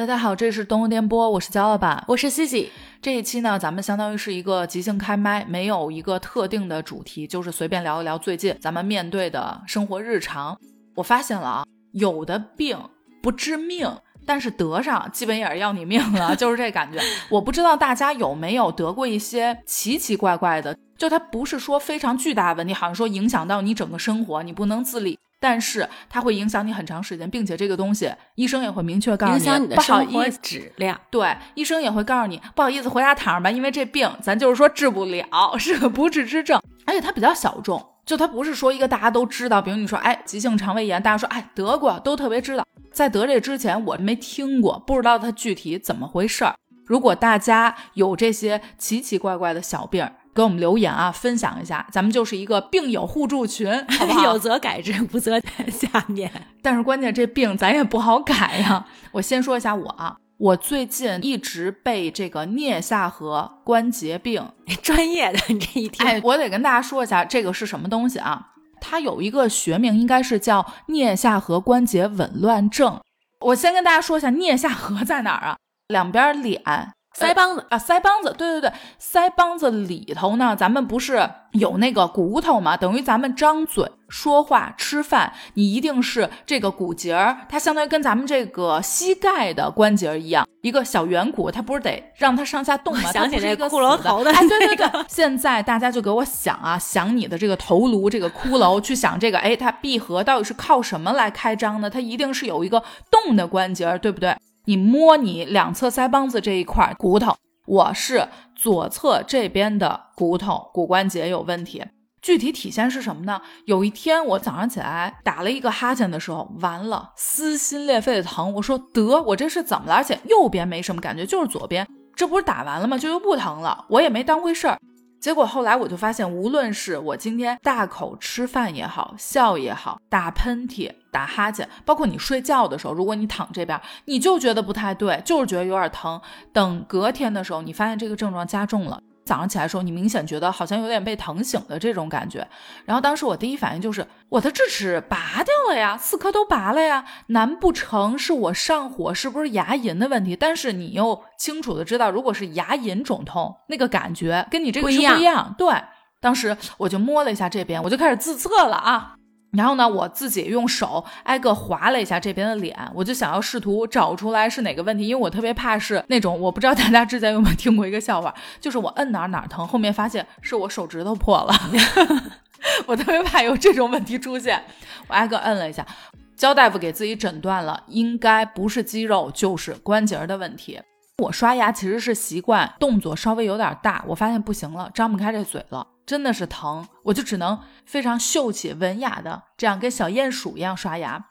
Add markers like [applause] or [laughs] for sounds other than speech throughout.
大家好，这是东欧电波，我是焦老板，我是西西。这一期呢，咱们相当于是一个即兴开麦，没有一个特定的主题，就是随便聊一聊最近咱们面对的生活日常。我发现了啊，有的病不致命，但是得上基本也是要你命了，[laughs] 就是这感觉。我不知道大家有没有得过一些奇奇怪怪的，就它不是说非常巨大的问题，好像说影响到你整个生活，你不能自理。但是它会影响你很长时间，并且这个东西医生也会明确告诉你，影响你的生活质量。对，医生也会告诉你，不好意思，回家躺着吧，因为这病咱就是说治不了，是个不治之症，而且它比较小众，就它不是说一个大家都知道，比如你说，哎，急性肠胃炎，大家说，哎，得过，都特别知道。在得这之前，我没听过，不知道它具体怎么回事儿。如果大家有这些奇奇怪怪的小病，给我们留言啊，分享一下，咱们就是一个病友互助群，[laughs] 好不好？有则改之，无则下面。[laughs] 但是关键这病咱也不好改呀。我先说一下我啊，我最近一直被这个颞下颌关节病，[laughs] 专业的你这一听，哎，我得跟大家说一下这个是什么东西啊？它有一个学名，应该是叫颞下颌关节紊乱症。我先跟大家说一下，颞下颌在哪儿啊？两边脸。腮帮子啊，腮帮子，对对对，腮帮子里头呢，咱们不是有那个骨头吗？等于咱们张嘴说话、吃饭，你一定是这个骨节儿，它相当于跟咱们这个膝盖的关节一样，一个小圆骨，它不是得让它上下动吗？想起那个骷髅头的，哎，对对对。现在大家就给我想啊，想你的这个头颅，这个骷髅，去想这个，哎，它闭合到底是靠什么来开张呢？它一定是有一个动的关节，对不对？你摸你两侧腮帮子这一块骨头，我是左侧这边的骨头骨关节有问题。具体体现是什么呢？有一天我早上起来打了一个哈欠的时候，完了，撕心裂肺的疼。我说得，我这是怎么了？而且右边没什么感觉，就是左边，这不是打完了吗？就又不疼了。我也没当回事儿。结果后来我就发现，无论是我今天大口吃饭也好，笑也好，打喷嚏、打哈欠，包括你睡觉的时候，如果你躺这边，你就觉得不太对，就是觉得有点疼。等隔天的时候，你发现这个症状加重了。早上起来的时候，你明显觉得好像有点被疼醒的这种感觉。然后当时我第一反应就是我的智齿拔掉了呀，四颗都拔了呀。难不成是我上火，是不是牙龈的问题？但是你又清楚的知道，如果是牙龈肿痛，那个感觉跟你这个是不一样。对，当时我就摸了一下这边，我就开始自测了啊。然后呢，我自己用手挨个划了一下这边的脸，我就想要试图找出来是哪个问题，因为我特别怕是那种，我不知道大家之前有没有听过一个笑话，就是我摁哪哪疼，后面发现是我手指头破了，[laughs] 我特别怕有这种问题出现，我挨个摁了一下，焦大夫给自己诊断了，应该不是肌肉就是关节的问题。我刷牙其实是习惯动作稍微有点大，我发现不行了，张不开这嘴了。真的是疼，我就只能非常秀气文雅的这样跟小鼹鼠一样刷牙。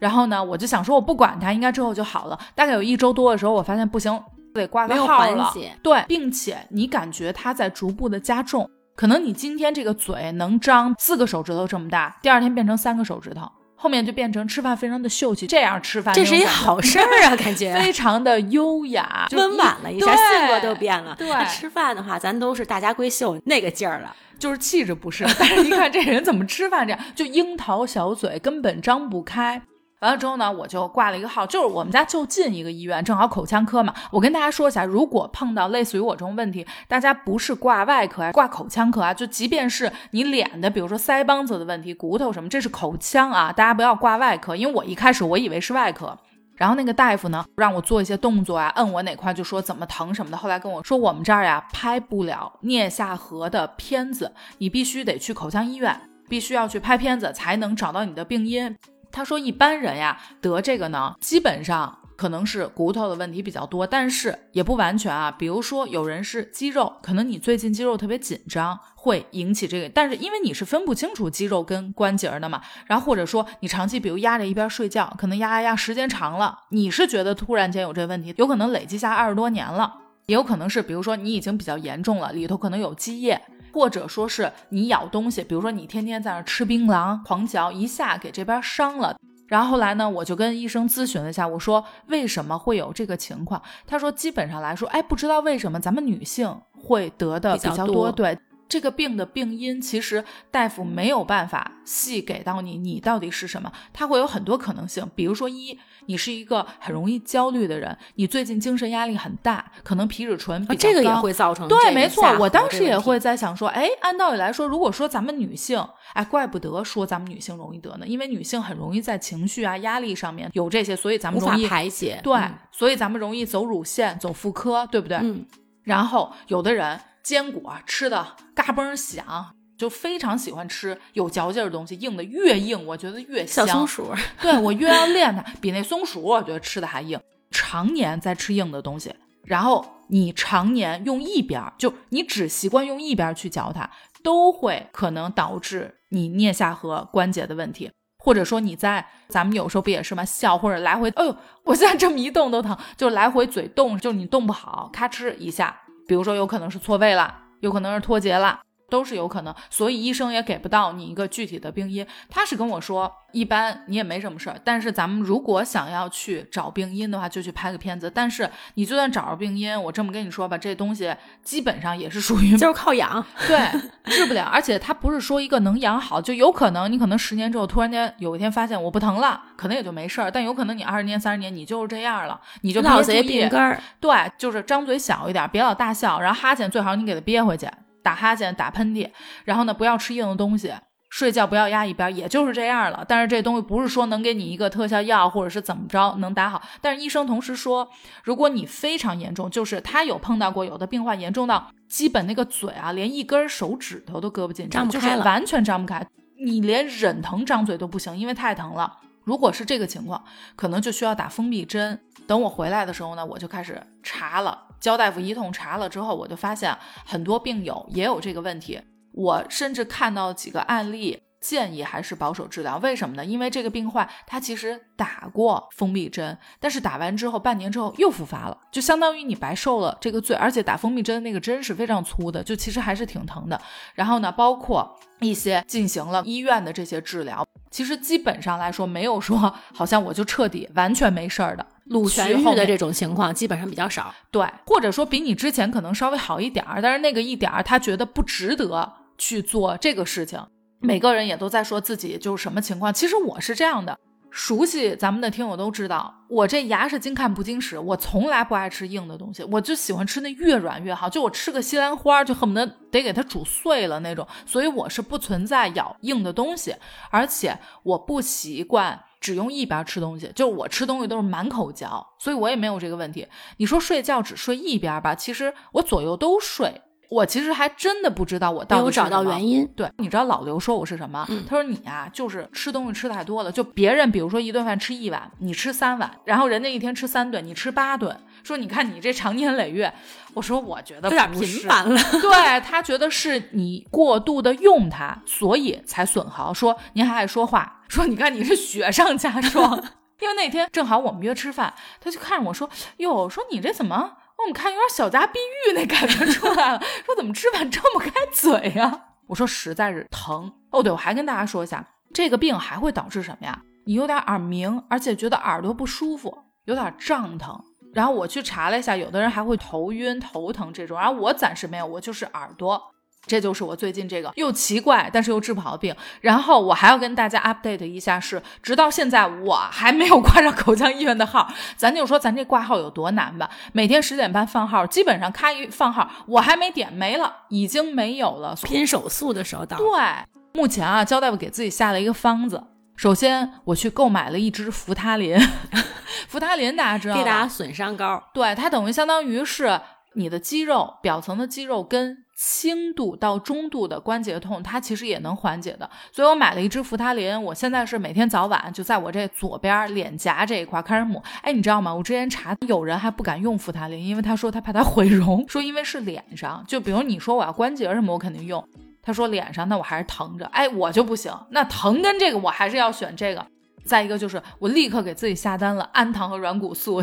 然后呢，我就想说我不管它，应该之后就好了。大概有一周多的时候，我发现不行，得挂个号了。对，并且你感觉它在逐步的加重，可能你今天这个嘴能张四个手指头这么大，第二天变成三个手指头。后面就变成吃饭非常的秀气，这样吃饭这是一好事儿啊，[laughs] 感觉非常的优雅，温婉了一下，性格都变了。对，吃饭的话，咱都是大家闺秀那个劲儿了，就是气质不是，但是一看这人怎么吃饭这样，就樱桃小嘴，根本张不开。完了之后呢，我就挂了一个号，就是我们家就近一个医院，正好口腔科嘛。我跟大家说一下，如果碰到类似于我这种问题，大家不是挂外科啊，挂口腔科啊，就即便是你脸的，比如说腮帮子的问题、骨头什么，这是口腔啊，大家不要挂外科。因为我一开始我以为是外科，然后那个大夫呢让我做一些动作啊，摁我哪块就说怎么疼什么的。后来跟我说我们这儿呀拍不了颞下颌的片子，你必须得去口腔医院，必须要去拍片子才能找到你的病因。他说：“一般人呀得这个呢，基本上可能是骨头的问题比较多，但是也不完全啊。比如说有人是肌肉，可能你最近肌肉特别紧张，会引起这个。但是因为你是分不清楚肌肉跟关节的嘛，然后或者说你长期比如压着一边睡觉，可能压压压时间长了，你是觉得突然间有这问题，有可能累积下二十多年了，也有可能是比如说你已经比较严重了，里头可能有积液。”或者说是你咬东西，比如说你天天在那吃槟榔，狂嚼一下给这边伤了。然后后来呢，我就跟医生咨询了一下，我说为什么会有这个情况？他说基本上来说，哎，不知道为什么咱们女性会得的比较多。对，这个病的病因，其实大夫没有办法细给到你，你到底是什么？它会有很多可能性，比如说一，你是一个很容易焦虑的人，你最近精神压力很大，可能皮质醇比这个也会造成对，没错。我当时也会在想说，哎，按道理来说，如果说咱们女性，哎，怪不得说咱们女性容易得呢，因为女性很容易在情绪啊、压力上面有这些，所以咱们容易排解。对，所以咱们容易走乳腺、走妇科，对不对？嗯。然后有的人。坚果吃的嘎嘣响，就非常喜欢吃有嚼劲的东西，硬的越硬，我觉得越香。小松鼠，[laughs] 对我越要练它，比那松鼠我觉得吃的还硬。常年在吃硬的东西，然后你常年用一边，就你只习惯用一边去嚼它，都会可能导致你颞下颌关节的问题，或者说你在咱们有时候不也是吗？笑或者来回，哎呦，我现在这么一动都疼，就来回嘴动，就是你动不好，咔哧一下。比如说，有可能是错位了，有可能是脱节了。都是有可能，所以医生也给不到你一个具体的病因。他是跟我说，一般你也没什么事儿，但是咱们如果想要去找病因的话，就去拍个片子。但是你就算找着病因，我这么跟你说吧，这东西基本上也是属于 [laughs] 就是靠养，对，治不了。而且他不是说一个能养好，就有可能你可能十年之后突然间有一天发现我不疼了，可能也就没事儿。但有可能你二十年、三十年你就是这样了，你就老贼病根儿。对，就是张嘴小一点，别老大笑，然后哈欠最好你给它憋回去。打哈欠、打喷嚏，然后呢，不要吃硬的东西，睡觉不要压一边，也就是这样了。但是这东西不是说能给你一个特效药，或者是怎么着能打好。但是医生同时说，如果你非常严重，就是他有碰到过有的病患严重到基本那个嘴啊，连一根手指头都搁不进去，就是完全张不开，你连忍疼张嘴都不行，因为太疼了。如果是这个情况，可能就需要打封闭针。等我回来的时候呢，我就开始查了。焦大夫一通查了之后，我就发现很多病友也有这个问题。我甚至看到几个案例，建议还是保守治疗。为什么呢？因为这个病患他其实打过封闭针，但是打完之后半年之后又复发了，就相当于你白受了这个罪。而且打封闭针那个针是非常粗的，就其实还是挺疼的。然后呢，包括一些进行了医院的这些治疗，其实基本上来说没有说好像我就彻底完全没事儿的。陆续的这种情况基本上比较少，对，或者说比你之前可能稍微好一点儿，但是那个一点儿他觉得不值得去做这个事情。每个人也都在说自己就是什么情况，其实我是这样的，熟悉咱们的听友都知道，我这牙是经看不经使，我从来不爱吃硬的东西，我就喜欢吃那越软越好，就我吃个西兰花就恨不得得给它煮碎了那种，所以我是不存在咬硬的东西，而且我不习惯。只用一边吃东西，就我吃东西都是满口嚼，所以我也没有这个问题。你说睡觉只睡一边吧，其实我左右都睡。我其实还真的不知道我到底找到原因。对，你知道老刘说我是什么？他说你啊，就是吃东西吃太多了。就别人比如说一顿饭吃一碗，你吃三碗，然后人家一天吃三顿，你吃八顿。说你看你这长年累月，我说我觉得有点频繁了。对他觉得是你过度的用它，所以才损耗。说您还爱说话。说你看你是雪上加霜，[laughs] 因为那天正好我们约吃饭，他就看着我说：“哟，说你这怎么？我们看有点小家碧玉那感觉出来了？[laughs] 说怎么吃饭张不开嘴呀？”我说实在是疼哦。对，我还跟大家说一下，这个病还会导致什么呀？你有点耳鸣，而且觉得耳朵不舒服，有点胀疼。然后我去查了一下，有的人还会头晕、头疼这种，然后我暂时没有，我就是耳朵。这就是我最近这个又奇怪但是又治不好的病。然后我还要跟大家 update 一下，是直到现在我还没有挂上口腔医院的号。咱就说咱这挂号有多难吧？每天十点半放号，基本上咔一放号，我还没点没了，已经没有了。拼手速的时候到。对，目前啊，焦大夫给自己下了一个方子。首先我去购买了一支扶他林，[laughs] 扶他林大家知道，给大家损伤膏。对，它等于相当于是你的肌肉表层的肌肉跟。轻度到中度的关节痛，它其实也能缓解的，所以我买了一支扶他林，我现在是每天早晚就在我这左边脸颊这一块开始抹。哎，你知道吗？我之前查，有人还不敢用扶他林，因为他说他怕他毁容，说因为是脸上，就比如你说我要关节什么，我肯定用。他说脸上那我还是疼着，哎，我就不行，那疼跟这个我还是要选这个。再一个就是我立刻给自己下单了氨糖和软骨素。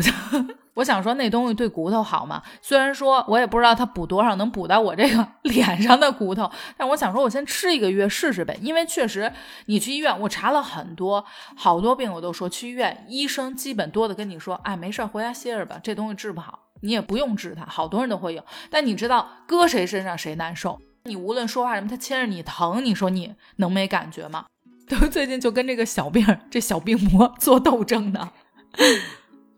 我想说那东西对骨头好吗？虽然说我也不知道它补多少能补到我这个 [laughs] 脸上的骨头，但我想说我先吃一个月试试呗。因为确实你去医院，我查了很多好多病，我都说去医院，医生基本多的跟你说，哎，没事儿，回家歇着吧，这东西治不好，你也不用治它。好多人都会有，但你知道搁谁身上谁难受？你无论说话什么，他牵着你疼，你说你能没感觉吗？都最近就跟这个小病这小病魔做斗争呢。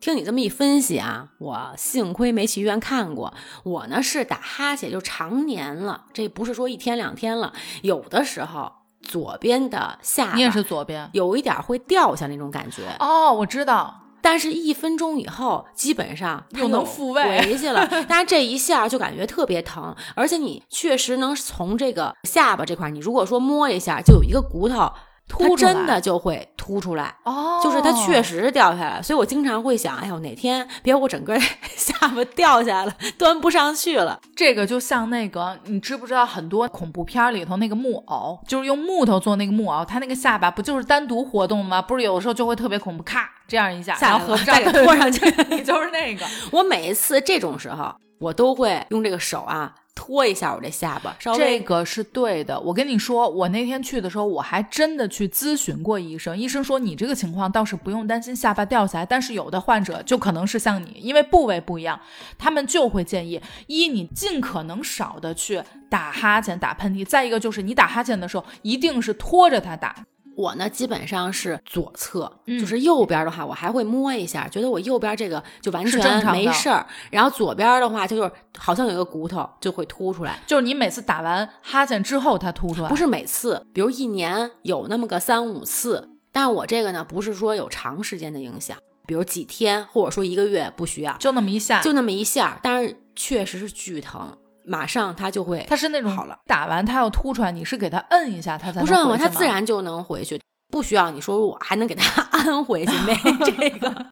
听你这么一分析啊，我幸亏没去医院看过。我呢是打哈欠就常年了，这不是说一天两天了，有的时候左边的下你也是左边有一点会掉下那种感觉哦，我知道。但是，一分钟以后，基本上又能复位回去了。[laughs] 但是这一下就感觉特别疼，而且你确实能从这个下巴这块，你如果说摸一下，就有一个骨头。凸真的就会凸出来哦，就是它确实是掉下来，所以我经常会想，哎呦哪天别我整个 [laughs] 下巴掉下来了，[laughs] 端不上去了。这个就像那个，你知不知道很多恐怖片里头那个木偶，就是用木头做那个木偶，它那个下巴不就是单独活动吗？不是有的时候就会特别恐怖，咔这样一下，然后合不上，再给拖上去，你 [laughs] 就是那个。我每一次这种时候，我都会用这个手啊。拖一下我这下巴，稍微这个是对的。我跟你说，我那天去的时候，我还真的去咨询过医生。医生说你这个情况倒是不用担心下巴掉下来，但是有的患者就可能是像你，因为部位不一样，他们就会建议一你尽可能少的去打哈欠、打喷嚏。再一个就是你打哈欠的时候，一定是拖着它打。我呢，基本上是左侧，就是右边的话，我还会摸一下，觉得我右边这个就完全没事儿。然后左边的话，就是好像有一个骨头就会凸出来，就是你每次打完哈欠之后它凸出来，不是每次，比如一年有那么个三五次。但我这个呢，不是说有长时间的影响，比如几天或者说一个月不需要，就那么一下，就那么一下，但是确实是巨疼。马上它就会，它是那种好了，打完它要凸出来，你是给它摁一下，它才不是摁它自然就能回去，不需要你说我还能给它 [laughs] 安回去，没 [laughs] 这个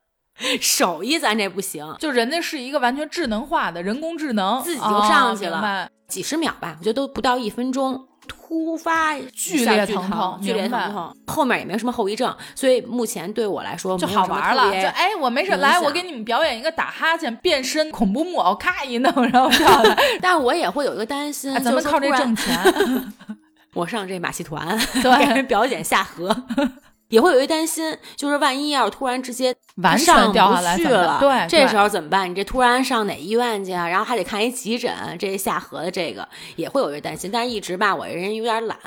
手艺，咱这不行。就人家是一个完全智能化的人工智能，自己就上去了，几十秒吧，我觉得都不到一分钟。突发剧烈疼痛，剧烈疼痛，后面也没有什么后遗症，所以目前对我来说就好玩了。就哎，我没事，来，我给你们表演一个打哈欠变身恐怖木偶，咔一弄，然后跳的。[laughs] 但我也会有一个担心，咱们靠这挣钱。[laughs] [laughs] 我上这马戏团，对，给人表演下河。也会有一担心，就是万一要是突然直接完全掉下来了，对，这时候怎么办？你这突然上哪医院去啊？然后还得看一急诊，这下颌的这个也会有一担心。但是一直吧，我这人有点懒，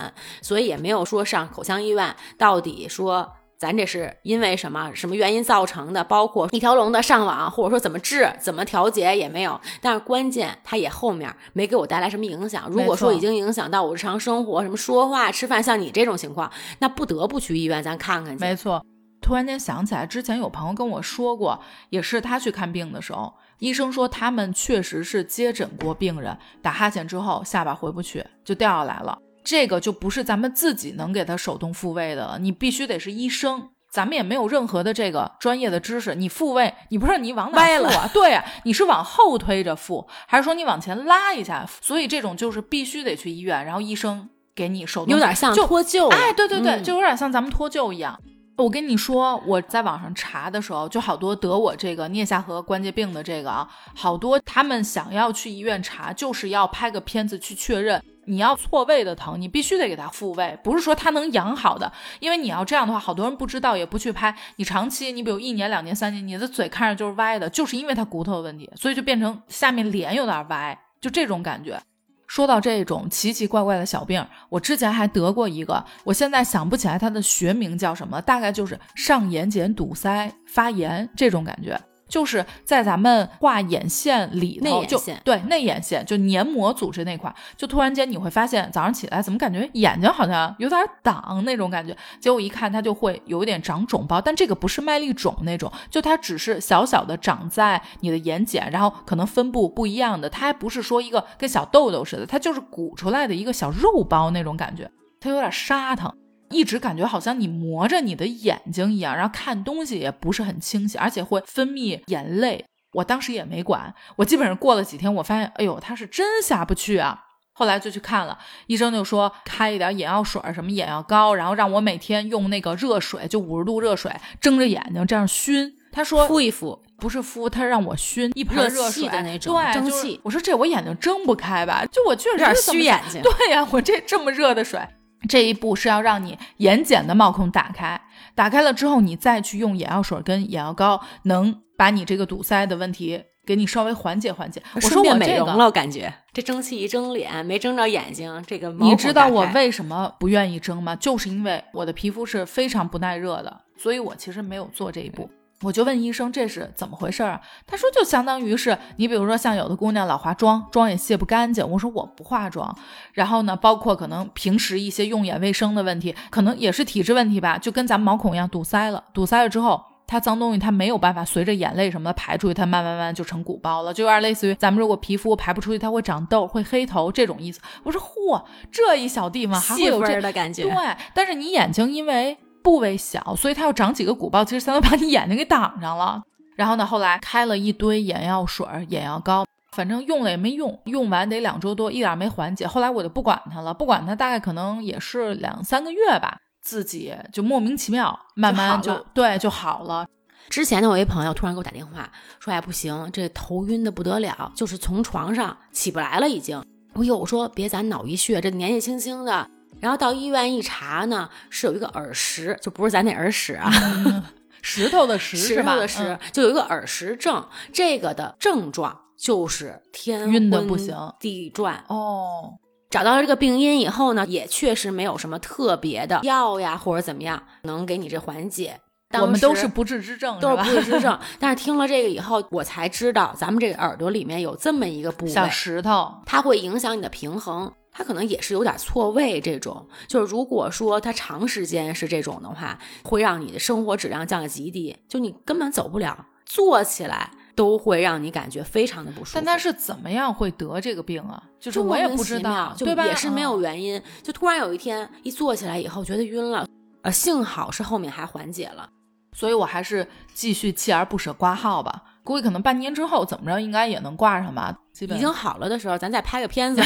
所以也没有说上口腔医院。到底说。咱这是因为什么什么原因造成的？包括一条龙的上网，或者说怎么治、怎么调节也没有。但是关键，它也后面没给我带来什么影响。如果说已经影响到我日常生活，什么说话、吃饭，像你这种情况，那不得不去医院咱看看去。没错。突然间想起来，之前有朋友跟我说过，也是他去看病的时候，医生说他们确实是接诊过病人，打哈欠之后下巴回不去，就掉下来了。这个就不是咱们自己能给他手动复位的了，你必须得是医生，咱们也没有任何的这个专业的知识。你复位，你不是你往哪复啊？对呀，你是往后推着复，还是说你往前拉一下？所以这种就是必须得去医院，然后医生给你手动，有点像脱臼。哎，对对对，就有点像咱们脱臼一样。我跟你说，我在网上查的时候，就好多得我这个颞下颌关节病的这个啊，好多他们想要去医院查，就是要拍个片子去确认。你要错位的疼，你必须得给他复位，不是说他能养好的，因为你要这样的话，好多人不知道也不去拍。你长期，你比如一年、两年、三年，你的嘴看着就是歪的，就是因为他骨头的问题，所以就变成下面脸有点歪，就这种感觉。说到这种奇奇怪怪的小病，我之前还得过一个，我现在想不起来它的学名叫什么，大概就是上眼睑堵塞发炎这种感觉。就是在咱们画眼线里头，就对内眼线，就黏膜组织那块，就突然间你会发现早上起来怎么感觉眼睛好像有点挡那种感觉，结果一看它就会有一点长肿包，但这个不是麦粒肿那种，就它只是小小的长在你的眼睑，然后可能分布不一样的，它还不是说一个跟小痘痘似的，它就是鼓出来的一个小肉包那种感觉，它有点沙疼。一直感觉好像你磨着你的眼睛一样，然后看东西也不是很清晰，而且会分泌眼泪。我当时也没管，我基本上过了几天，我发现，哎呦，他是真下不去啊。后来就去看了，医生就说开一点眼药水，什么眼药膏，然后让我每天用那个热水，就五十度热水睁着眼睛这样熏。他说敷一敷，不是敷，他让我熏一盆热水的那种对蒸汽。我说这我眼睛睁不开吧？就我确实有点虚眼睛。对呀，我这这么热的水。这一步是要让你眼睑的毛孔打开，打开了之后，你再去用眼药水跟眼药膏，能把你这个堵塞的问题给你稍微缓解缓解。我说我这个，美容了，我感觉这蒸汽一蒸脸，没蒸着眼睛，这个你知道我为什么不愿意蒸吗？就是因为我的皮肤是非常不耐热的，所以我其实没有做这一步。我就问医生这是怎么回事啊？他说就相当于是你比如说像有的姑娘老化妆，妆也卸不干净。我说我不化妆，然后呢，包括可能平时一些用眼卫生的问题，可能也是体质问题吧，就跟咱们毛孔一样堵塞了，堵塞了之后。它脏东西它没有办法随着眼泪什么的排出去，它慢慢慢就成鼓包了，就有点类似于咱们如果皮肤排不出去，它会长痘、会黑头这种意思。我说嚯，这一小地方还会有这儿的感觉。对，但是你眼睛因为部位小，所以它要长几个鼓包，其实相当于把你眼睛给挡上了。[laughs] 然后呢，后来开了一堆眼药水、眼药膏，反正用了也没用，用完得两周多，一点没缓解。后来我就不管它了，不管它，大概可能也是两三个月吧，自己就莫名其妙，慢慢就就对就好了。之前呢，我一朋友突然给我打电话说：“哎，不行，这头晕的不得了，就是从床上起不来了，已经。”我有我说别咱脑溢血，这年纪轻轻的。然后到医院一查呢，是有一个耳石，就不是咱那耳屎啊，[laughs] 石头的石石是吧？头的石，嗯就有一个耳石症。这个的症状就是天晕的不行地转。哦，找到了这个病因以后呢，也确实没有什么特别的药呀或者怎么样能给你这缓解。我们都是不治之症，都是不治之症。[laughs] 但是听了这个以后，我才知道咱们这个耳朵里面有这么一个部小位，石头。它会影响你的平衡。它可能也是有点错位，这种就是如果说它长时间是这种的话，会让你的生活质量降得极低，就你根本走不了，坐起来都会让你感觉非常的不舒服。但他是怎么样会得这个病啊？就是我也不知道，就对吧？也是没有嗯原因，就突然有一天一坐起来以后觉得晕了，呃，幸好是后面还缓解了。所以我还是继续锲而不舍挂号吧。估计可能半年之后怎么着，应该也能挂上吧。基本已经好了的时候，咱再拍个片子，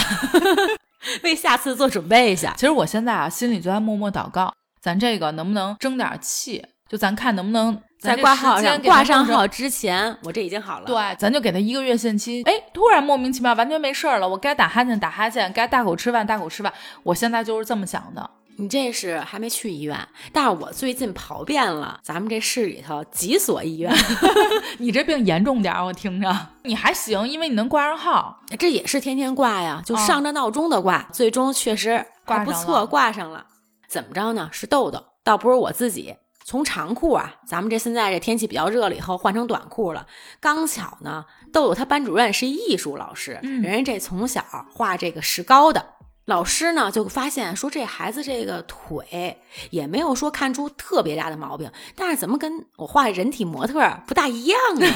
[laughs] [laughs] 为下次做准备一下。其实我现在啊，心里就在默默祷告，咱这个能不能争点气？就咱看能不能在挂号上挂挂上号之前，我这已经好了。对，咱就给他一个月限期。哎，突然莫名其妙完全没事儿了，我该打哈欠打哈欠，该大口吃饭大口吃饭。我现在就是这么想的。你这是还没去医院，但是我最近跑遍了咱们这市里头几所医院，[laughs] 你这病严重点儿，我听着你还行，因为你能挂上号。这也是天天挂呀，就哦上着闹钟的挂，最终确实挂不错，挂上了挂上了。怎么着呢？是豆豆，倒不是我自己。从长裤啊，咱们这现在这天气比较热了以后，换成短裤了。刚巧呢，豆豆他班主任是艺术老师，嗯人家这从小画这个石膏的。老师呢就发现说这孩子这个腿也没有说看出特别大的毛病，但是怎么跟我画人体模特儿不大一样呢？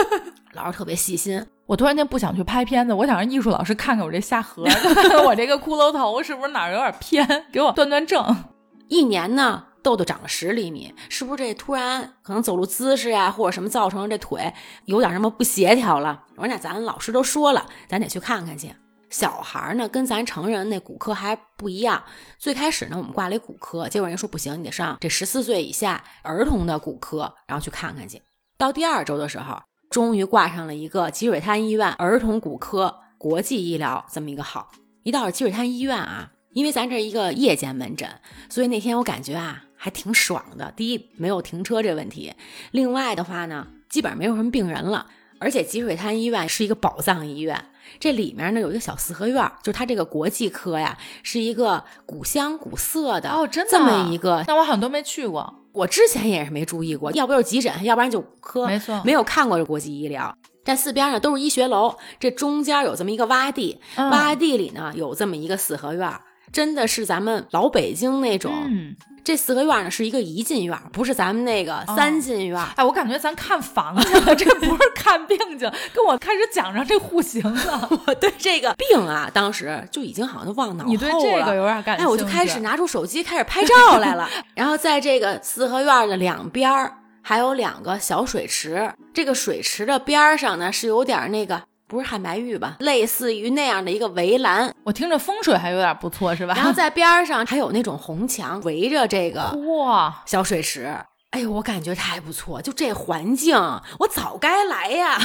[laughs] 老师特别细心，我突然间不想去拍片子，我想让艺术老师看看我这下颌，[laughs] 我这个骷髅头是不是哪儿有点偏，给我断断正。一年呢，豆豆长了十厘米，是不是这突然可能走路姿势呀，或者什么造成这腿有点什么不协调了？我说那咱老师都说了，咱得去看看去。小孩儿呢，跟咱成人那骨科还不一样。最开始呢，我们挂了一骨科，结果人说不行，你得上这十四岁以下儿童的骨科，然后去看看去。到第二周的时候，终于挂上了一个积水潭医院儿童骨科国际医疗这么一个号。一到积水潭医院啊，因为咱这一个夜间门诊，所以那天我感觉啊还挺爽的。第一，没有停车这问题；另外的话呢，基本上没有什么病人了。而且积水潭医院是一个宝藏医院，这里面呢有一个小四合院，就是它这个国际科呀，是一个古香古色的哦，真的这么一个。那我好像都没去过。我之前也是没注意过，要不就是急诊，要不然就科，没错没有看过这国际医疗。这四边呢都是医学楼，这中间有这么一个洼地，嗯洼地里呢有这么一个四合院，真的是咱们老北京那种。嗯，这四合院呢是一个一进院，不是咱们那个三进院。哎，我感觉咱看房去了，这不是看病去了，跟我开始讲上这户型了。[laughs] 我对这个病啊，当时就已经好像都忘脑后了。你对这个有点感？哎，我就开始拿出手机开始拍照来了。[laughs] 然后在这个四合院的两边儿还有两个小水池，这个水池的边儿上呢是有点那个不是汉白玉吧，类似于那样的一个围栏。我听着风水还有点不错，是吧？然后在边儿上还有那种红墙围着这个哇，小水池。哎呦，我感觉太不错，就这环境，我早该来呀！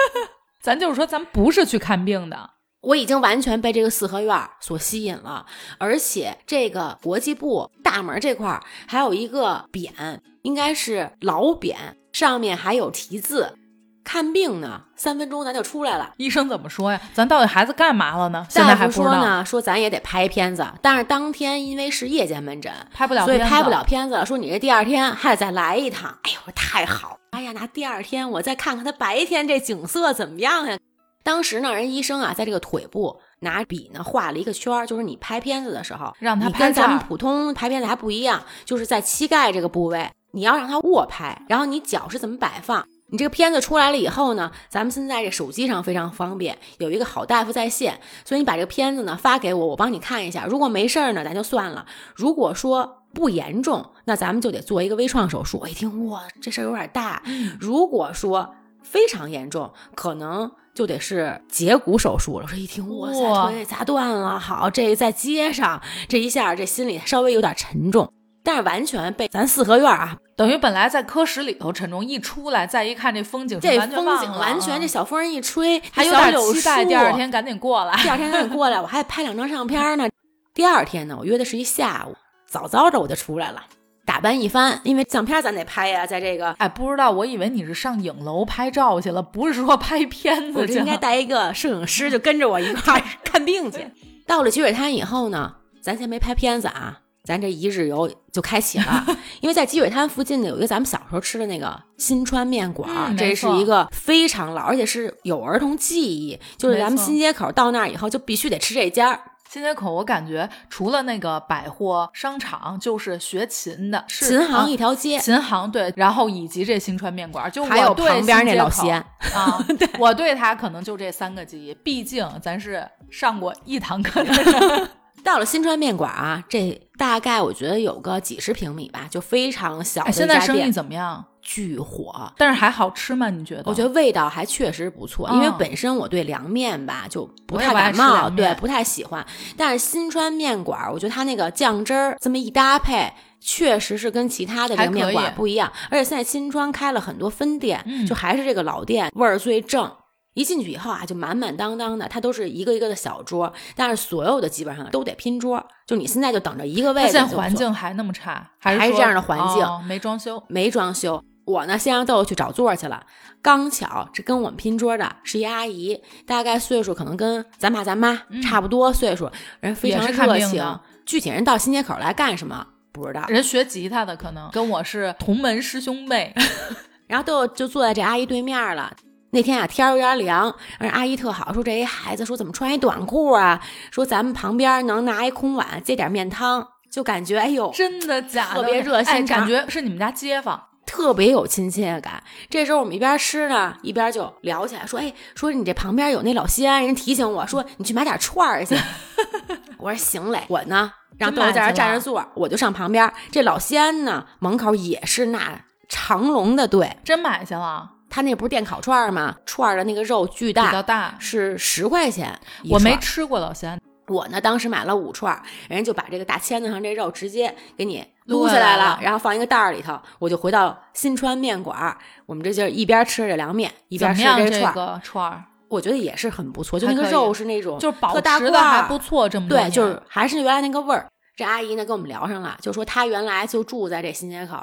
[laughs] 咱就是说，咱不是去看病的。我已经完全被这个四合院儿所吸引了，而且这个国际部大门这块儿还有一个匾，应该是老匾，上面还有题字。看病呢，三分钟咱就出来了。医生怎么说呀？咱到底孩子干嘛了呢？现在大还不知道，夫说呢，说咱也得拍片子，但是当天因为是夜间门诊，拍不了，所以拍不了片子了。说你这第二天还得再来一趟。哎呦，太好！哎呀，那第二天我再看看他白天这景色怎么样呀？当时呢，人医生啊，在这个腿部拿笔呢画了一个圈儿，就是你拍片子的时候，让他拍跟咱们普通拍片子还不一样，就是在膝盖这个部位，你要让他卧拍，然后你脚是怎么摆放。你这个片子出来了以后呢，咱们现在这手机上非常方便，有一个好大夫在线，所以你把这个片子呢发给我，我帮你看一下。如果没事儿呢，咱就算了；如果说不严重，那咱们就得做一个微创手术。我一听，哇，这事儿有点大。如果说非常严重，可能就得是截骨手术了。我说一听，哇塞，哇腿砸断了，好，这在接上，这一下这心里稍微有点沉重，但是完全被咱四合院啊，等于本来在科室里头陈忠，一出来再一看这风景这风景完全这小风一吹，还有点期待，树第二天赶紧过来。[laughs] 第二天赶紧过来，我还拍两张相片呢。第二天呢，我约的是一下午，早早的我就出来了，打扮一番，因为相片咱得拍呀，在这个。哎，不知道，我以为你是上影楼拍照去了，不是说拍片子去。我这应该带一个摄影师，就跟着我一块儿 [laughs] 看病去。到了积水滩以后呢，咱先没拍片子啊，咱这一日游就开启了。[laughs] 因为在积水滩附近呢，有一个咱们小时候吃的那个新川面馆这是一个非常老，而且是有儿童记忆，就是咱们新街口到那儿以后就必须得吃这家儿。新街口，我感觉除了那个百货商场，就是学琴的，是琴行啊一条街，琴行对，然后以及这新川面馆，就还有对旁边那老西安啊，[laughs] 我对他可能就这三个记忆，毕竟咱是上过一堂课的人。[laughs] 到了新川面馆啊，这大概我觉得有个几十平米吧，就非常小的现在生意，怎么样？巨火。但是还好吃吗？你觉得？我觉得味道还确实不错，嗯因为本身我对凉面吧就不太感冒，对，不太喜欢。但是新川面馆儿，我觉得它那个酱汁儿这么一搭配，确实是跟其他的这个面馆儿不一样。而且现在新川开了很多分店，嗯就还是这个老店味儿最正。一进去以后啊，就满满当当的，它都是一个一个的小桌，但是所有的基本上都得拼桌，就你现在就等着一个位置。现在环境还那么差，还是这样的环境哦没装修。没装修。我呢，先让豆豆去找座去了。刚巧这跟我们拼桌的是一阿姨，大概岁数可能跟咱爸咱妈差不多岁数，人非常热情。具体人到新街口来干什么不知道。人学吉他的可能跟我是同门师兄妹，[laughs] 然后豆豆就坐在这阿姨对面了。那天啊，天儿有点凉，而阿姨特好，说这一孩子说怎么穿一短裤啊？说咱们旁边能拿一空碗接点面汤，就感觉哎呦，真的假的？特别热心感觉是你们家街坊。特别有亲切感。这时候我们一边吃呢，一边就聊起来，说：“哎，说你这旁边有那老西安人提醒我说，你去买点串儿去。[laughs] ”我说：“行嘞。”我呢，让真豆豆在这儿买去了占着座，我就上旁边。这老西安呢，门口也是那长龙的队，真买去了，他那不是电烤串儿吗？串儿的那个肉巨比较大，大。是十块钱我没吃过老咸，我呢，当时买了五串儿，人家就把这个大签子上这肉直接给你撸撸下来了然后放一个袋儿里头，我就回到新川面馆儿。我们这就是一边吃着凉面，一边吃？这这串儿，个串儿我觉得也是很不错。就那个肉是那种就是保持的还不错，这么多对，就是还是原来那个味儿。这阿姨呢跟我们聊上了，就说她原来就住在这新街口，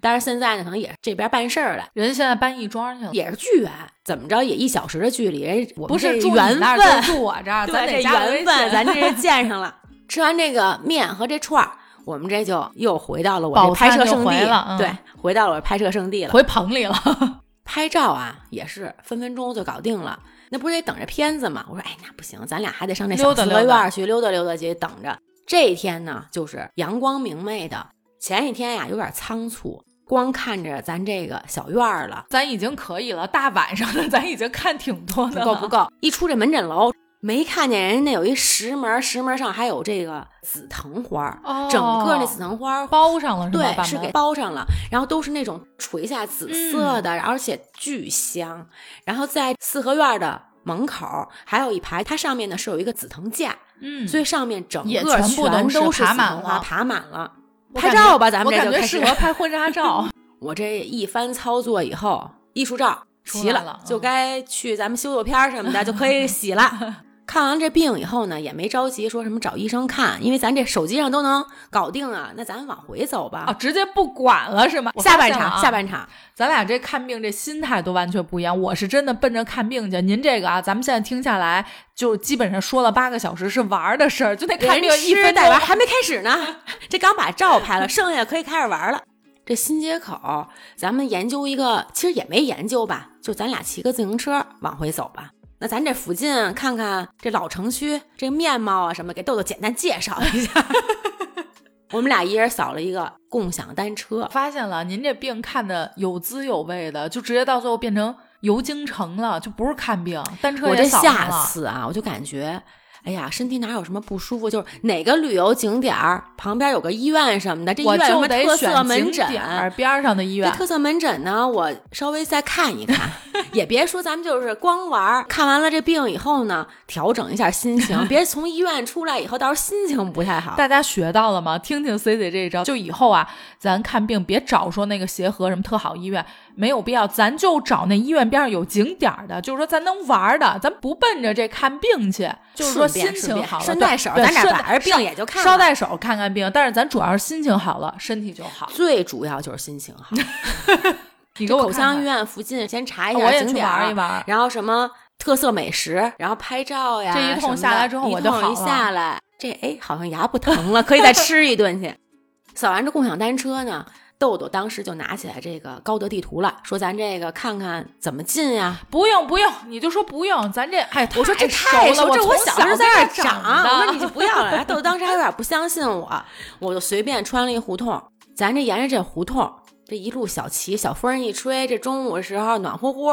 但是现在呢可能也是这边办事儿了，人家现在搬亦庄去了，也是巨远，怎么着也一小时的距离。人我们不是这缘分，就住我这儿，[laughs] 咱对，这得加微缘分，信咱这是见上了。吃完这个面和这串儿，我们这就又回到了我这拍摄圣地了嗯对，回到了我拍摄圣地了。回棚里了。[laughs] 拍照啊，也是分分钟就搞定了。那不是得等着片子吗？我说，哎，那不行，咱俩还得上那小四合院去溜达溜达去，等着。这一天呢，就是阳光明媚的。前一天呀，有点仓促，光看着咱这个小院儿了，咱已经可以了，大晚上的咱已经看挺多的了，不够不够。一出这门诊楼，没看见人家那有一石门，石门上还有这个紫藤花儿，哦整个那紫藤花儿包上了？对，是给包上了，然后都是那种垂下紫色的，而且巨香。然后在四合院的门口还有一排，它上面呢是有一个紫藤架，嗯，所以上面整个全部都是爬满花爬满了。拍照吧，咱们感觉这就开始适。合拍婚纱照。[laughs] 我这一番操作以后，艺术照齐了就嗯该去咱们修修片什么的，就可以洗了。[laughs] 看完这病以后呢，也没着急说什么找医生看，因为咱这手机上都能搞定啊。那咱往回走吧。啊，直接不管了是吗？下半场，下半场，咱俩这看病这心态都完全不一样。我是真的奔着看病去，您这个啊，咱们现在听下来，就基本上说了八个小时是玩儿的事儿，就那看病人一分带玩还没开始呢，这刚把照拍了，剩下可以开始玩了。这新街口，咱们研究一个，其实也没研究吧，就咱俩骑个自行车往回走吧。那咱这附近看看这老城区这个面貌啊什么，给豆豆简单介绍一下。[laughs] 我们俩一人扫了一个共享单车，发现了，您这病看的有滋有味的，就直接到最后变成游京城了，就不是看病，单车我这也扫上下了。次啊，我就感觉，哎呀，身体哪有什么不舒服，就是哪个旅游景点儿旁边有个医院什么的，这医院有什么特色门诊，边上的医院。这特色门诊呢，我稍微再看一看，[laughs] 也别说咱们就是光玩儿，看完了这病以后呢，调整一下心情，别 [laughs] 从医院出来以后，到时候心情不太好。大家学到了吗？听听 C C 这一招，就以后啊，咱看病别找说那个协和什么特好医院，没有必要，咱就找那医院边上有景点的，就是说咱能玩的，咱不奔着这看病去，就是说心情好了，顺带手咱俩把着病也就看了捎带手看看病，但是咱主要是心情好了，身体就好。最主要就是心情好。[laughs] 你给我口腔医院附近先查一我也去下景点儿玩一玩。然后什么特色美食，然后拍照呀，这一通下来之后我就好了下来，这哎好像牙不疼了，可以再吃一顿去。[laughs] 扫完这共享单车呢，豆豆当时就拿起来这个高德地图了，说咱这个看看怎么进呀。不用不用，你就说不用，咱这哎，我说这太熟了，我这我小时候在这儿长长，的我说你就不要了。豆豆当时还有点不相信我，我就随便穿了一胡同，咱这沿着这胡同，这一路小骑，小风一吹，这中午的时候暖乎乎，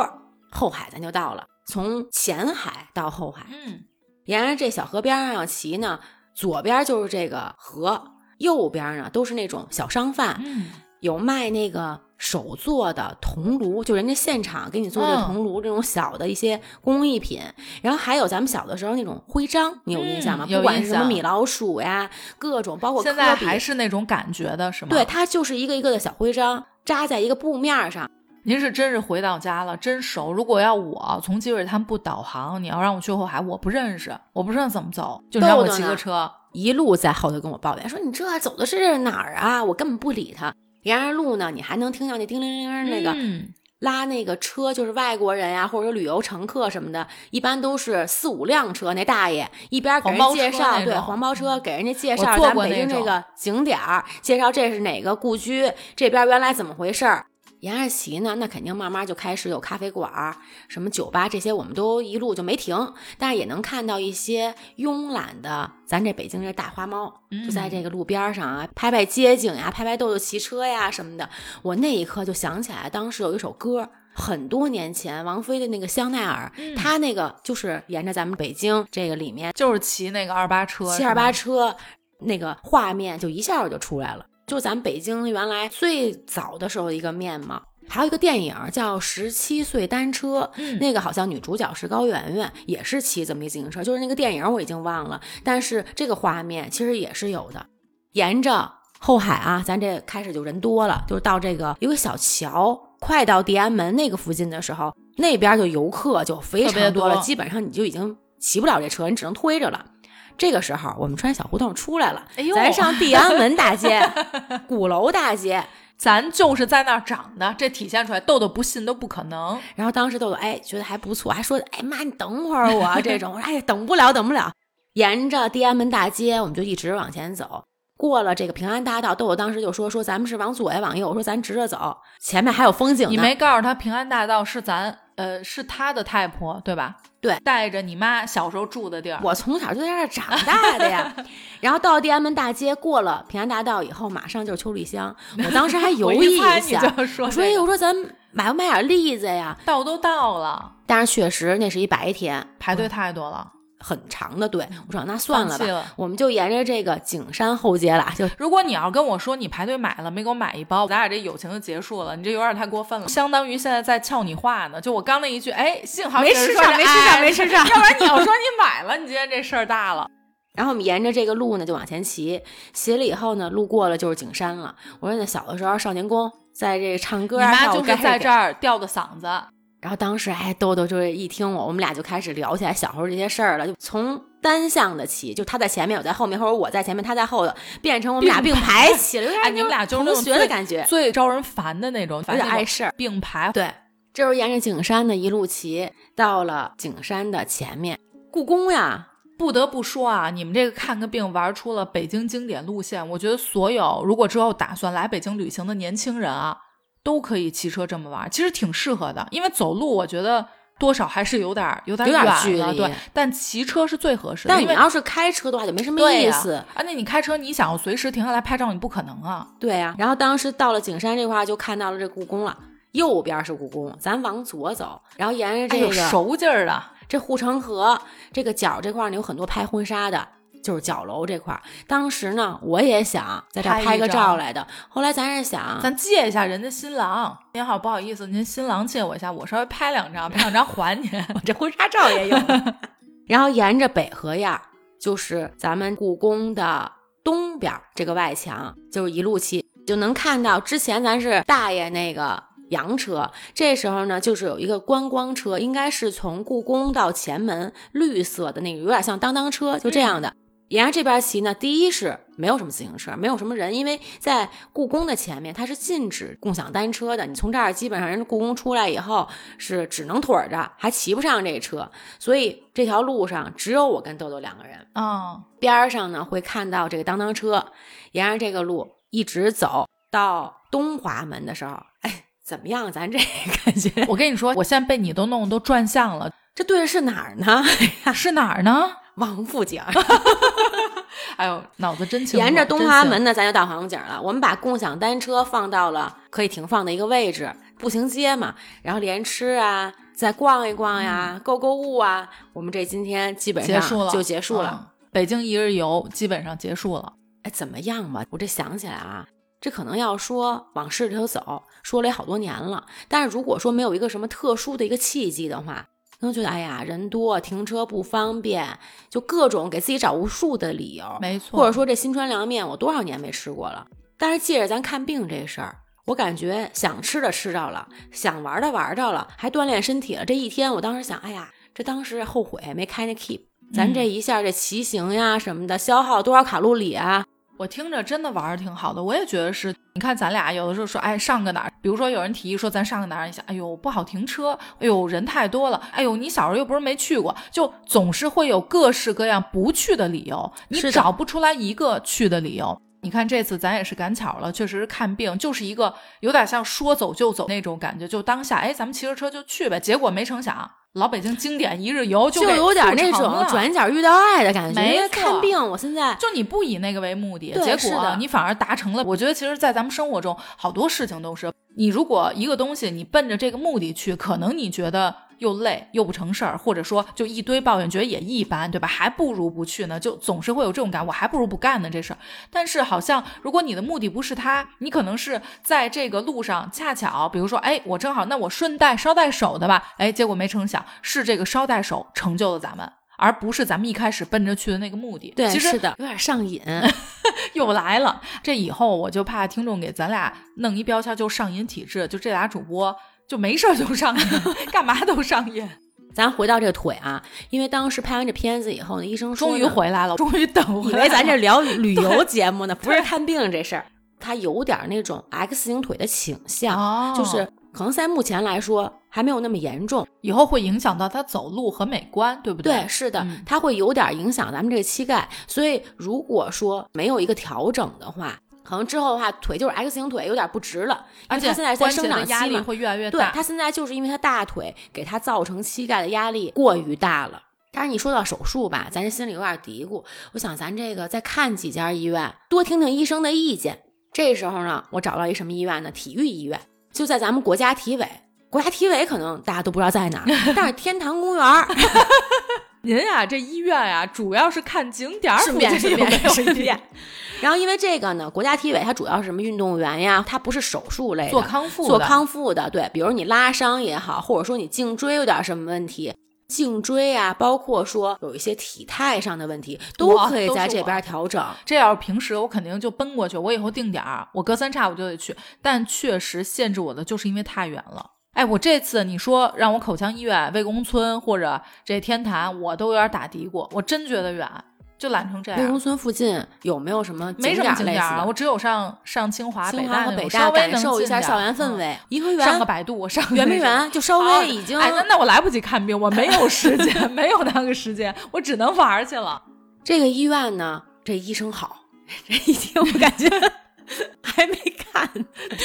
后海咱就到了。从前海到后海，嗯，沿着这小河边上骑呢，左边就是这个河，右边呢都是那种小商贩，嗯，有卖那个手做的铜炉，就人家现场给你做这嗯铜炉、这种小的一些工艺品，然后还有咱们小的时候那种徽章，你有印象吗？嗯有不管是什么米老鼠呀，各种包括现在还是那种感觉的是吗？对，，它就是一个一个的小徽章，扎在一个布面上。您是真是回到家了，真熟。如果要我从积水潭不导航，你要让我去后海，我不认识，我不知道怎么走，就你让我骑个车。一路在后头跟我抱怨说：“你这走的是哪儿啊？”我根本不理他。沿着路呢，你还能听到那叮铃铃那个、嗯拉那个车，就是外国人呀，或者说旅游乘客什么的，一般都是四五辆车。那大爷一边给人介绍，对黄包车给人家介绍咱北京这个景点儿，介绍这是哪个故居，这边原来怎么回事儿。沿着骑呢，那肯定慢慢就开始有咖啡馆儿、什么酒吧这些，我们都一路就没停，但是也能看到一些慵懒的咱这北京这大花猫，就在这个路边儿上啊，拍拍街景呀，拍拍豆豆骑车呀什么的。我那一刻就想起来，当时有一首歌，很多年前王菲的那个《香奈儿》，她那个就是沿着咱们北京这个里面就是骑那个二八车，骑二八车那个画面，就一下我就出来了，就是咱北京原来最早的时候一个面貌。还有一个电影叫《十七岁单车》，嗯那个好像女主角是高圆圆，也是骑这么一自行车，就是那个电影我已经忘了，但是这个画面其实也是有的。沿着后海啊，咱这开始就人多了，就是到这个有个小桥，快到地安门那个附近的时候，那边就游客就非常多了，多基本上你就已经骑不了这车，你只能推着了。这个时候，我们穿小胡同出来了，哎呦咱上地安门大街、[laughs] 鼓楼大街。咱就是在那儿长的，这体现出来，豆豆不信都不可能。然后当时豆豆哎觉得还不错，还说哎妈你等会儿 [laughs] 我这种，我说哎等不了等不了。沿着地安门大街，我们就一直往前走。过了这个平安大道，豆豆当时就说说咱们是往左呀往右，我说咱直着走，前面还有风景呢。你没告诉他平安大道是咱呃是他的太婆对吧？对带着你妈小时候住的地儿。我从小就在这儿长大的呀。然后到地安门大街，过了平安大道以后，马上就是秋梨香。我当时还 [laughs] 犹我豫一下，我说我说咱买不买点栗子呀？到都到了，但是确实那是一白天，排队太多了，很长的队。我说那算了吧，了我们就沿着这个景山后街了，就如果你要跟我说你排队买了没给我买一包，咱俩这友情就结束了。你这有点太过分了，相当于现在在撬你话呢。就我刚那一句，哎，幸好没吃上没吃上哎没吃上要不然你要说你买了，你今天这事儿大了。[laughs] 然后我们沿着这个路呢就往前骑，骑了以后呢，路过了就是景山了。我说那小的时候少年宫在这唱歌啊，你妈就是在这儿，儿吊的嗓子，然后当时哎，豆豆就是一听我，我们俩就开始聊起来小时候这些事儿了，就从单向的骑，就他在前面，我在后面，或者我在前面，他在后头，变成我们俩并排骑了，有点哎，你们俩就是同学的感觉，最招人烦的那种，有点碍事儿，并排。对，这时候沿着景山的一路骑，到了景山的前面，故宫呀。不得不说啊，你们这个看个病玩出了北京经典路线，我觉得所有如果之后打算来北京旅行的年轻人啊，都可以骑车这么玩，其实挺适合的。因为走路我觉得多少还是有点有点远了，对。但骑车是最合适的。但你要是开车的话，就没什么意思啊。那你开车，你想要随时停下来拍照，你不可能啊。对呀。然后当时到了景山这块，就看到了这故宫了，右边是故宫，咱往左走，然后沿着这个熟劲儿的。这护城河这个角这块呢，有很多拍婚纱的，就是角楼这块儿。当时呢，我也想在这拍个照来的。后来咱是想，咱借一下人家新郎。您好，不好意思，您新郎借我一下，我稍微拍两张，拍两张还您。[laughs] 我这婚纱照也有。[laughs] 然后沿着北河沿，就是咱们故宫的东边这个外墙，就是一路漆就能看到。之前咱是大爷那个。洋车，这时候呢，就是有一个观光车，应该是从故宫到前门，绿色的那个，有点像当当车，就这样的。沿着这边骑呢，第一是没有什么自行车，没有什么人，因为在故宫的前面，它是禁止共享单车的。你从这儿基本上，人家故宫出来以后是只能腿着，还骑不上这车，所以这条路上只有我跟豆豆两个人。哦，边上呢会看到这个当当车，沿着这个路一直走到东华门的时候，哎。怎么样？咱这感觉，我跟你说，我现在被你都弄都转向了。这对的是哪儿呢？[laughs] 是哪儿呢？王府井。[laughs] 哎呦，脑子真清。沿着东华门呢，咱就到王府井了。我们把共享单车放到了可以停放的一个位置，步行街嘛。然后连吃啊，再逛一逛呀，购购物啊。我们这今天基本上结束了，就结束了。北京一日游基本上结束了。哎，怎么样吧？我这想起来啊。这可能要说往市里头走，说了也好多年了。但是如果说没有一个什么特殊的一个契机的话，可能觉得哎呀人多停车不方便，就各种给自己找无数的理由。没错，或者说这新川凉面我多少年没吃过了。但是借着咱看病这事儿，我感觉想吃的吃着了，想玩的玩着了，还锻炼身体了。这一天我当时想，哎呀，这当时后悔没开那 keep，咱这一下这骑行呀什么的消耗多少卡路里啊？我听着真的玩儿挺好的，我也觉得是。你看咱俩有的时候说，哎，上个哪儿？比如说有人提议说咱上个哪儿，你想，哎呦不好停车，哎呦人太多了，哎呦你小时候又不是没去过，就总是会有各式各样不去的理由，你找不出来一个去的理由。你看这次咱也是赶巧了，确实是看病，就是一个有点像说走就走那种感觉，就当下，哎，咱们骑着车就去呗。结果没成想。老北京经典一日游就有点那种转角遇到爱的感觉。没看病，我现在就你不以那个为目的，结果你反而达成了。我觉得其实，在咱们生活中，好多事情都是，你如果一个东西你奔着这个目的去，可能你觉得。又累又不成事儿，或者说就一堆抱怨，觉得也一般，对吧？还不如不去呢，就总是会有这种感，我还不如不干呢这事儿。但是好像如果你的目的不是他，你可能是在这个路上恰巧，比如说，哎，我正好，那我顺带捎带手的吧，哎，结果没成想是这个捎带手成就了咱们，而不是咱们一开始奔着去的那个目的。对，其实是的，有点上瘾，[laughs] 又来了。这以后我就怕听众给咱俩弄一标签，就上瘾体质，就这俩主播。就没事儿就上瘾，干嘛都上瘾。[laughs] 咱回到这个腿啊，因为当时拍完这片子以后呢，医生终于回来了，终于等以为咱这聊旅 [laughs] 游节目呢，不是看病这事儿。他有点那种 X 型腿的倾向，就是可能在目前来说还没有那么严重，以后会影响到他走路和美观，对不对？对，是的，他会有点影响咱们这个膝盖。所以如果说没有一个调整的话，可能之后的话，腿就是 X 型腿，有点不直了，而且他现在在生长压力会越来越大。对他现在就是因为他大腿给他造成膝盖的压力过于大了。但是你说到手术吧，咱这心里有点嘀咕。我想咱这个再看几家医院，多听听医生的意见。这时候呢，我找到一什么医院呢？体育医院，就在咱们国家体委。国家体委可能大家都不知道在哪儿，[laughs] 但是天坛公园。[laughs] 您呀，这医院呀，主要是看景点儿，顺便顺便顺便。然后因为这个呢，国家体委它主要是什么运动员呀？它不是手术类的，做康复做康复的。对，比如你拉伤也好，或者说你颈椎有点什么问题，颈椎啊，包括说有一些体态上的问题，都可以在这边调整。这要是平时，我肯定就奔过去，我以后定点儿，我隔三差五就得去。但确实限制我的，就是因为太远了。哎，我这次你说让我口腔医院、魏公村或者这天坛，我都有点打嘀咕，我真觉得远，就懒成这样。魏公村附近有没有什么没什么景点了，类似的我只有上上清华、清北大那种华和北大稍微能感受一下校园氛嗯围。颐和园、上个百度，上个圆明园就稍微已经哎，那那我来不及看病，我没有时间，[laughs] 没有那个时间，我只能玩儿去了。这个医院呢，这医生好，[laughs] 这一听我感觉 [laughs] 还没看，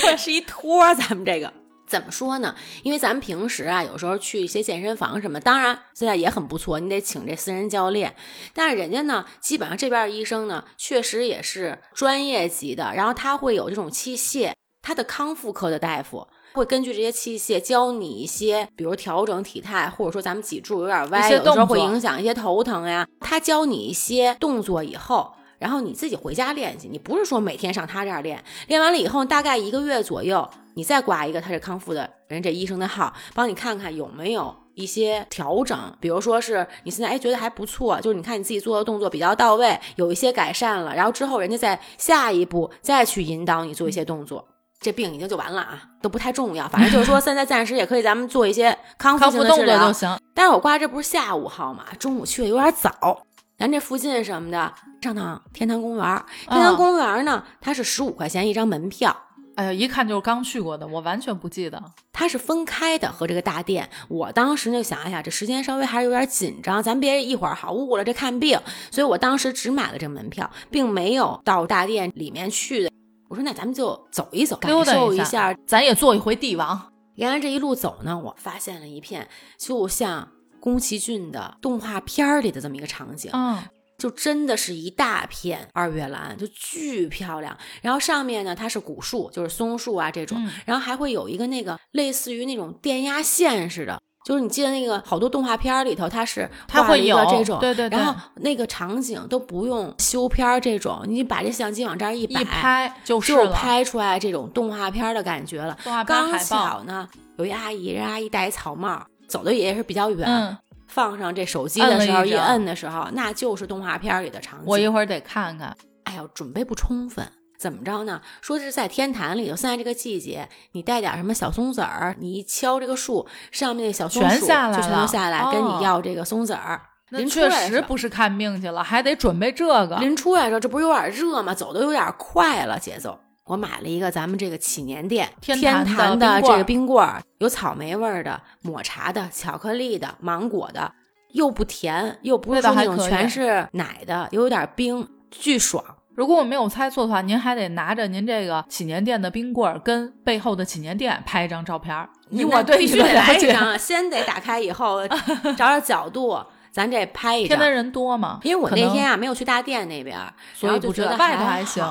对，是一托儿。咱们这个怎么说呢？因为咱们平时啊，有时候去一些健身房什么，当然现在也很不错，你得请这私人教练。但是人家呢，基本上这边的医生呢，确实也是专业级的，然后他会有这种器械，他的康复科的大夫。会根据这些器械教你一些，比如调整体态，或者说咱们脊柱有点歪，有时候会影响一些头疼呀。他教你一些动作以后，然后你自己回家练去。你不是说每天上他这儿练，练完了以后大概一个月左右，你再挂一个他这康复的人这医生的号，帮你看看有没有一些调整。比如说是你现在哎觉得还不错，就是你看你自己做的动作比较到位，有一些改善了，然后之后人家再下一步再去引导你做一些动作。这病已经就完了啊，都不太重要。反正就是说，现在暂时也可以，咱们做一些康复康复动性的治疗作就行。但是我挂这不是下午号嘛，中午去的有点早。咱这附近什么的，上趟天坛公园。天坛嗯公园儿呢，它是十五块钱一张门票，哎呀，一看就是刚去过的，我完全不记得。它是分开的和这个大殿。我当时就想，哎呀，这时间稍微还是有点紧张，咱别一会儿好误了这看病。所以我当时只买了这门票，并没有到大殿里面去的。我说那咱们就走一走，感受一下咱也做一回帝王。沿着这一路走呢，我发现了一片就像宫崎骏的动画片儿里的这么一个场景，嗯，就真的是一大片二月兰，就巨漂亮。然后上面呢，它是古树，就是松树啊这种，嗯然后还会有一个那个类似于那种电压线似的。就是你记得那个好多动画片儿里头，它是它会有个这种，对对对然后那个场景都不用修片儿这种，你把这相机往这儿一摆，一拍就是就。拍出来这种动画片儿的感觉了。动画片刚巧呢，有一阿姨，人阿姨戴一草帽，走的也是比较远。嗯，放上这手机的时候，一一摁的时候，那就是动画片里的场景。我一会儿得看看。哎呦，准备不充分，怎么着呢？说是在天坛里头，现在这个季节，你带点什么小松子儿，你一敲这个树，上面那小松鼠全下来就全都下来，哦跟你要这个松子儿。那确实不是看病去了，还得准备这个。临出来的时候，这不是有点热吗？走的有点快了，节奏。我买了一个咱们这个祈年店天天坛的这个冰棍儿，有草莓味儿的、抹茶的、巧克力的、芒果的，又不甜，又不是那种全是奶的，又有点冰，巨爽。如果我没有猜错的话，您还得拿着您这个祈年店的冰棍儿跟背后的祈年店拍一张照片儿。以那我对必须得来一张啊，先得打开以后 [laughs] 找找角度，咱这拍一张天坛。人多吗？因为我那天啊没有去大殿那边儿，所以就不知道外头还还行。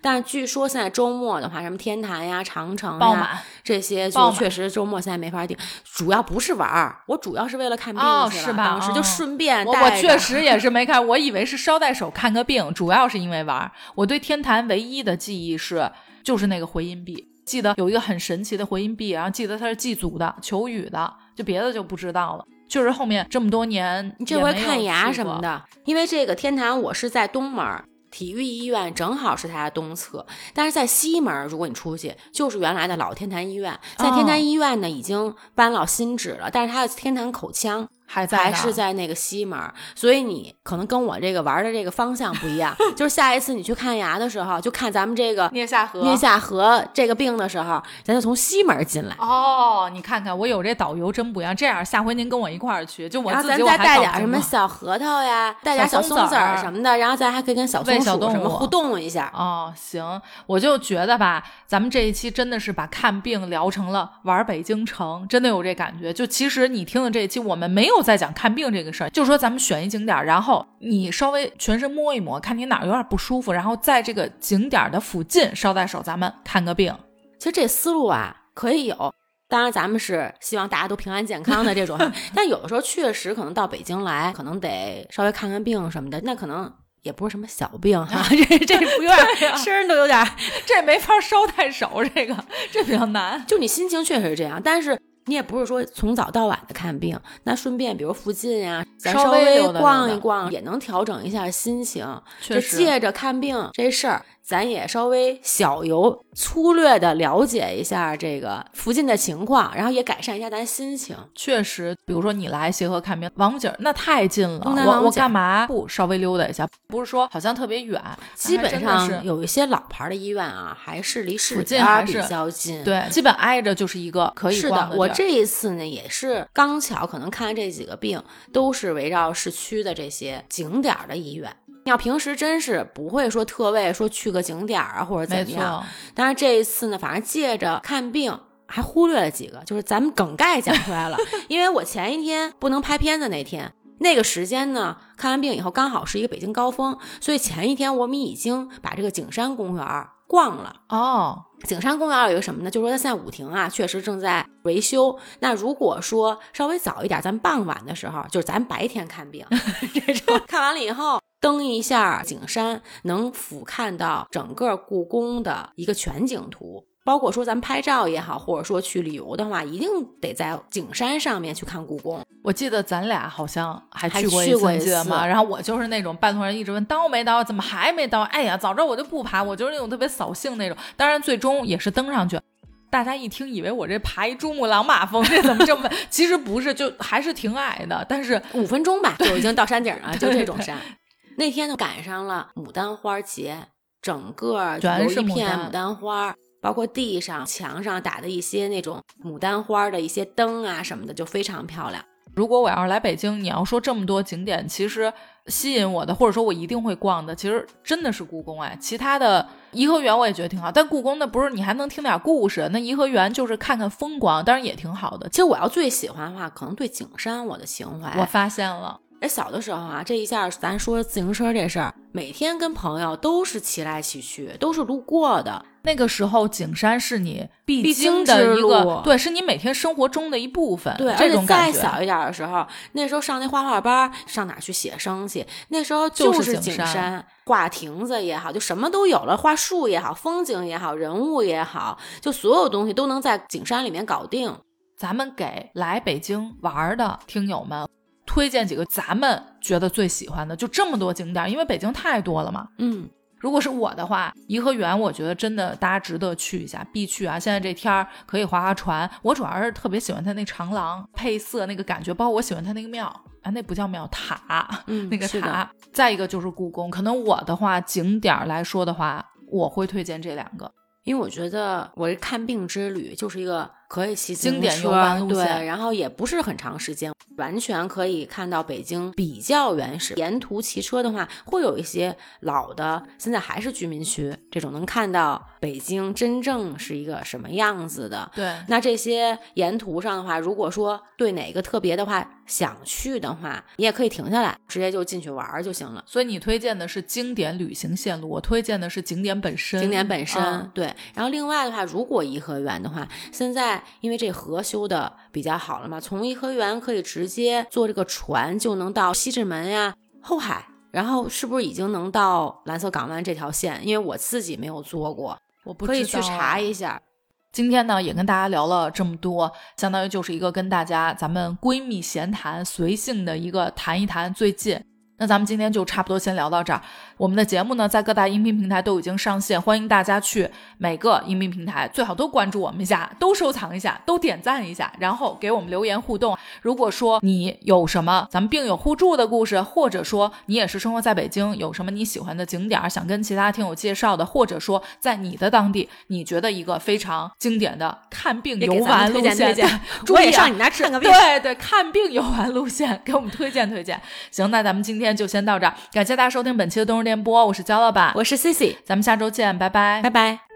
但是据说现在周末的话，什么天坛呀、长城呀爆满。这些，就确实周末现在没法定。主要不是玩儿，我主要是为了看病去了哦是吧当时就哦顺便带着我确实也是没看，我以为是捎带手看个病，主要是因为玩儿。我对天坛唯一的记忆是，就是那个回音壁，记得有一个很神奇的回音壁，然后记得它是祭祖的、求雨的，就别的就不知道了。确实后面这么多年，你这回看牙什么，的，因为这个天坛我是在东门。体育医院正好是它的东侧，但是在西门，如果你出去，就是原来的老天坛医院。在天哦坛医院呢，已经搬到新址了，但是它的天坛口腔还在还是在那个西门，所以你可能跟我这个玩的这个方向不一样。[laughs] 就是下一次你去看牙的时候，就看咱们这个颞下颌。颞下颌这个病的时候，咱就从西门进来。哦，你看看我有这导游真不一样。这样下回您跟我一块儿去，就我自己我咱再带还搞不清楚点什么小核桃呀，带点小松子什么的，然后咱还可以跟小松鼠什么互动一下。哦，行，我就觉得吧，咱们这一期真的是把看病聊成了玩北京城，真的有这感觉。就其实你听的这一期，我们没有在讲看病这个事儿，就是说咱们选一景点儿，然后你稍微全身摸一摸，看你哪儿有点不舒服，然后在这个景点儿的附近捎带手，咱们看个病。其实这思路啊可以有，当然咱们是希望大家都平安健康的这种，[laughs] 但有的时候确实可能到北京来，可能得稍微看看病什么的，那可能。也不是什么小病哈，[laughs] 这这不有对点呀声儿都有点儿，[laughs] 这没法捎带手，这个这比较难。就你心情确实是这样，但是你也不是说从早到晚的看病，那顺便比如附近呀、咱稍稍微逛一逛，也能调整一下心情。就借着看病这事儿，咱也稍微小游、粗略的了解一下这个附近的情况，然后也改善一下咱心情。确实，比如说你来协和看病，王府井那太近了，我我干嘛不稍微溜达一下？不是说好像特别远，基本上有一些老牌的医院啊，还是离市附近边比较近。对，基本挨着就是一个可以是的，逛地儿我这一次呢也是刚巧，可能看这几个病都是围绕市区的这些景点儿的医院。要平时真是不会说特为说去个景点儿啊或者怎么样，但是这一次呢，反正借着看病。还忽略了几个，就是咱们梗概讲出来了。[laughs] 因为我前一天不能拍片子那天，那个时间呢，看完病以后刚好是一个北京高峰，所以前一天我们已经把这个景山公园儿逛了。哦，景山公园有一个什么呢？就是说它现在舞亭啊，确实正在维修。那如果说稍微早一点，咱傍晚的时候，就是咱白天看病，[laughs] 这种看完了以后登一下景山，能俯瞰到整个故宫的一个全景图。包括说咱们拍照也好，或者说去旅游的话，一定得在景山上面去看故宫。我记得咱俩好像还还去过一次，记得吗？然后我就是那种半途人一直问到没到，怎么还没到？哎呀，早知道我就不爬，我就是那种特别扫兴那种。当然，最终也是登上去。大家一听以为我这爬一珠穆朗玛峰，这怎么这么？[laughs] 其实不是，就还是挺矮的。但是五分钟吧，就已经到山顶了，就这种山。那天就，赶上了牡丹花节，整个全有是牡丹花，包括地上、墙上打的一些那种牡丹花的一些灯啊什么的，就非常漂亮。如果我要是来北京，你要说这么多景点，其实吸引我的，或者说我一定会逛的，其实真的是故宫哎。其他的颐和园我也觉得挺好，但故宫那不是你还能听点故事，那颐和园就是看看风光，当然也挺好的。其实我要最喜欢的话，可能对景山我的情怀。我发现了，哎，小的时候啊，这一下咱说自行车这事儿，每天跟朋友都是骑来骑去，都是路过的。那个时候景山是你必必经经的之一个路，对，是你每天生活中的一部分。对，而这且种感觉。再小一点的时候，那时候上那画画班，上哪去写生去？那时候就是是景景山画亭子也好，就什么都有了，画树也好，风景也好，人物也好，就所有东西都能在景山里面搞定。咱们给来北京玩的听友们推荐几个咱们觉得最喜欢的，就这么多景点，因为北京太多了嘛。嗯，如果是我的话，颐和园我觉得真的大家值得去一下，必去啊！现在这天儿可以划划船，我主要是特别喜欢它那长廊配色那个感觉，包括我喜欢它那个庙啊，那不叫庙塔，嗯 [laughs] 那个塔。再一个就是故宫，可能我的话景点儿来说的话，我会推荐这两个。因为我觉得我这看病之旅就是一个可以骑经典游玩路线对，然后也不是很长时间，完全可以看到北京比较原始。沿途骑车的话，会有一些老的，现在还是居民区这种，能看到北京真正是一个什么样子的。对，那这些沿途上的话，如果说对哪个特别的话想去的话，你也可以停下来，直接就进去玩儿就行了。所以你推荐的是经典旅行线路，我推荐的是景点本身。景点本身、嗯对，然后另外的话，如果颐和园的话，现在因为这河修的比较好了嘛，从颐和园可以直接坐这个船就能到西直门呀、后海，然后是不是已经能到蓝色港湾这条线？因为我自己没有坐过，我不可以去查一下。今天呢，也跟大家聊了这么多，相当于就是一个跟大家咱们闺蜜闲谈、随性的一个谈一谈最近。那咱们今天就差不多先聊到这儿。我们的节目呢，在各大音频平台都已经上线，欢迎大家去每个音频平台最好都关注我们一下，都收藏一下，都点赞一下，然后给我们留言互动。如果说你有什么咱们病友互助的故事，或者说你也是生活在北京，有什么你喜欢的景点儿想跟其他听友介绍的，或者说在你的当地你觉得一个非常经典的看病游玩路线，[laughs] 我也上你那儿看个病。[laughs] 对对，看病游玩路线，给我们推荐推荐。行，那咱们今天就先到这儿，感谢大家收听本期的冬日电波，我是焦老板，我是 Cici，咱们下周见，拜拜。拜拜。